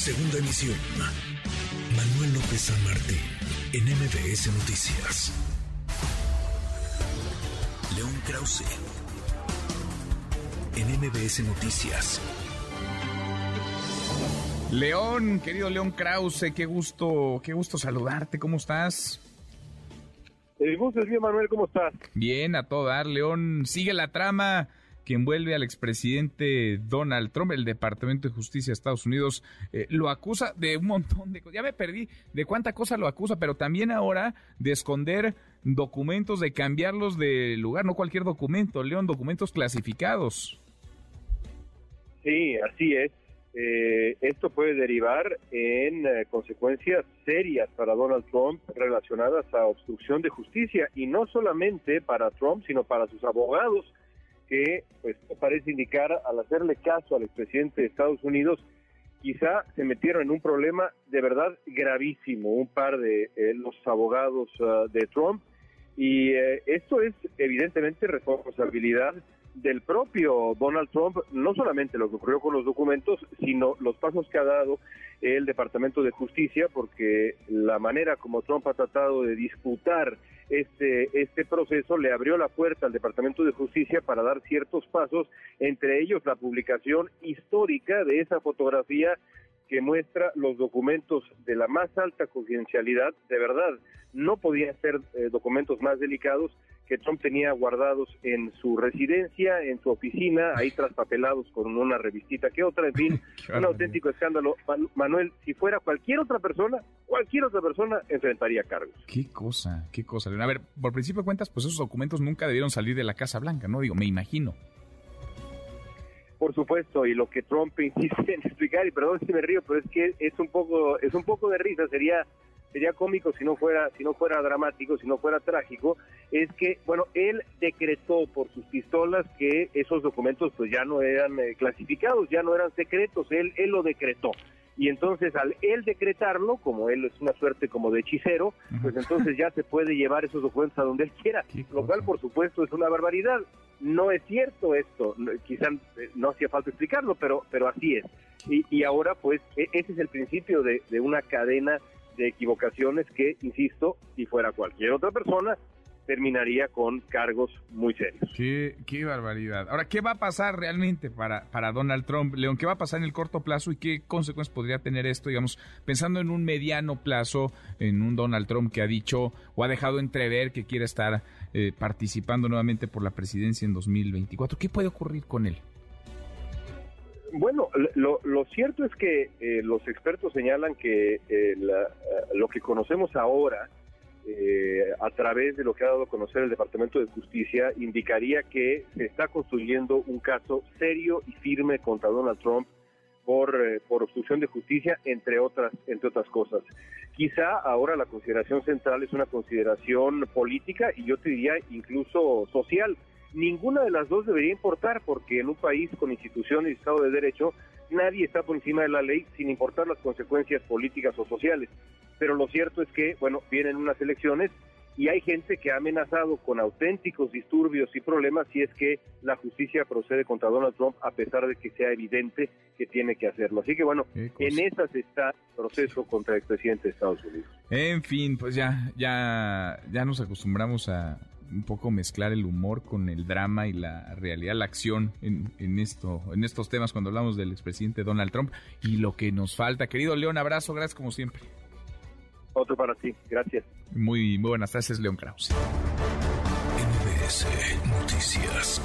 Segunda emisión. Manuel López San Martín, en MBS Noticias. León Krause, en MBS Noticias. León, querido León Krause, qué gusto, qué gusto saludarte, ¿cómo estás? El gusto es bien, Manuel, ¿cómo estás? Bien, a todo dar, León, sigue la trama que envuelve al expresidente Donald Trump, el Departamento de Justicia de Estados Unidos, eh, lo acusa de un montón de cosas. Ya me perdí de cuánta cosa lo acusa, pero también ahora de esconder documentos, de cambiarlos de lugar, no cualquier documento, León, documentos clasificados. Sí, así es. Eh, esto puede derivar en eh, consecuencias serias para Donald Trump relacionadas a obstrucción de justicia y no solamente para Trump, sino para sus abogados que pues parece indicar al hacerle caso al expresidente de Estados Unidos quizá se metieron en un problema de verdad gravísimo un par de eh, los abogados ah, de Trump. Y esto es evidentemente responsabilidad del propio Donald Trump, no solamente lo que ocurrió con los documentos, sino los pasos que ha dado el Departamento de Justicia, porque la manera como Trump ha tratado de disputar este, este proceso le abrió la puerta al Departamento de Justicia para dar ciertos pasos, entre ellos la publicación histórica de esa fotografía que muestra los documentos de la más alta confidencialidad, de verdad, no podían ser eh, documentos más delicados que Trump tenía guardados en su residencia, en su oficina, ahí traspapelados con una revistita que otra, en fin, un auténtico escándalo. Manuel, si fuera cualquier otra persona, cualquier otra persona enfrentaría cargos. Qué cosa, qué cosa. A ver, por principio de cuentas, pues esos documentos nunca debieron salir de la Casa Blanca, ¿no? Digo, me imagino. Por supuesto, y lo que Trump insiste en explicar, y perdón si me río, pero es que es un poco, es un poco de risa, sería sería cómico si no fuera si no fuera dramático, si no fuera trágico, es que bueno, él decretó por sus pistolas que esos documentos pues ya no eran eh, clasificados, ya no eran secretos, él él lo decretó. Y entonces al él decretarlo, como él es una suerte como de hechicero, pues entonces ya se puede llevar esos documentos a donde él quiera, lo cual por supuesto es una barbaridad. No es cierto esto, quizá eh, no hacía falta explicarlo, pero pero así es. Y, y ahora pues e, ese es el principio de, de una cadena de equivocaciones que, insisto, si fuera cualquier otra persona, terminaría con cargos muy serios. Qué, barbaridad. Ahora, ¿qué va a pasar realmente para, para Donald Trump, León? ¿Qué va a pasar en el corto plazo y qué consecuencias podría tener esto, digamos, pensando en un mediano plazo, en un Donald Trump que ha dicho o ha dejado entrever que quiere estar eh, participando nuevamente por la presidencia en 2024? ¿Qué puede ocurrir con él? Bueno, lo, cierto es que eh, los expertos señalan que eh, eh, lo que conocemos ahora, a través de lo que ha dado a conocer el Departamento de Justicia, indicaría que se está construyendo un caso serio y firme contra Donald Trump por, por obstrucción de justicia, entre otras, entre otras cosas. Quizá ahora la consideración central es una consideración política y yo te diría incluso social ninguna de las dos debería importar porque en un país con instituciones y Estado de Derecho nadie está por encima de la ley sin importar las consecuencias políticas o sociales. Pero lo cierto es que, bueno, vienen unas elecciones y hay gente que ha amenazado con auténticos disturbios y problemas si es que la justicia procede contra Donald Trump a pesar de que sea evidente que tiene que hacerlo. Así que bueno, en esas está el proceso contra el presidente de Estados Unidos. En fin, pues ya ya ya nos acostumbramos a un poco mezclar el humor con el drama y la realidad, la acción en, en, esto, en estos temas cuando hablamos del expresidente Donald Trump y lo que nos falta. Querido León, abrazo, gracias como siempre. Otro para ti, gracias. Muy, muy buenas tardes, León Krause. NBS Noticias.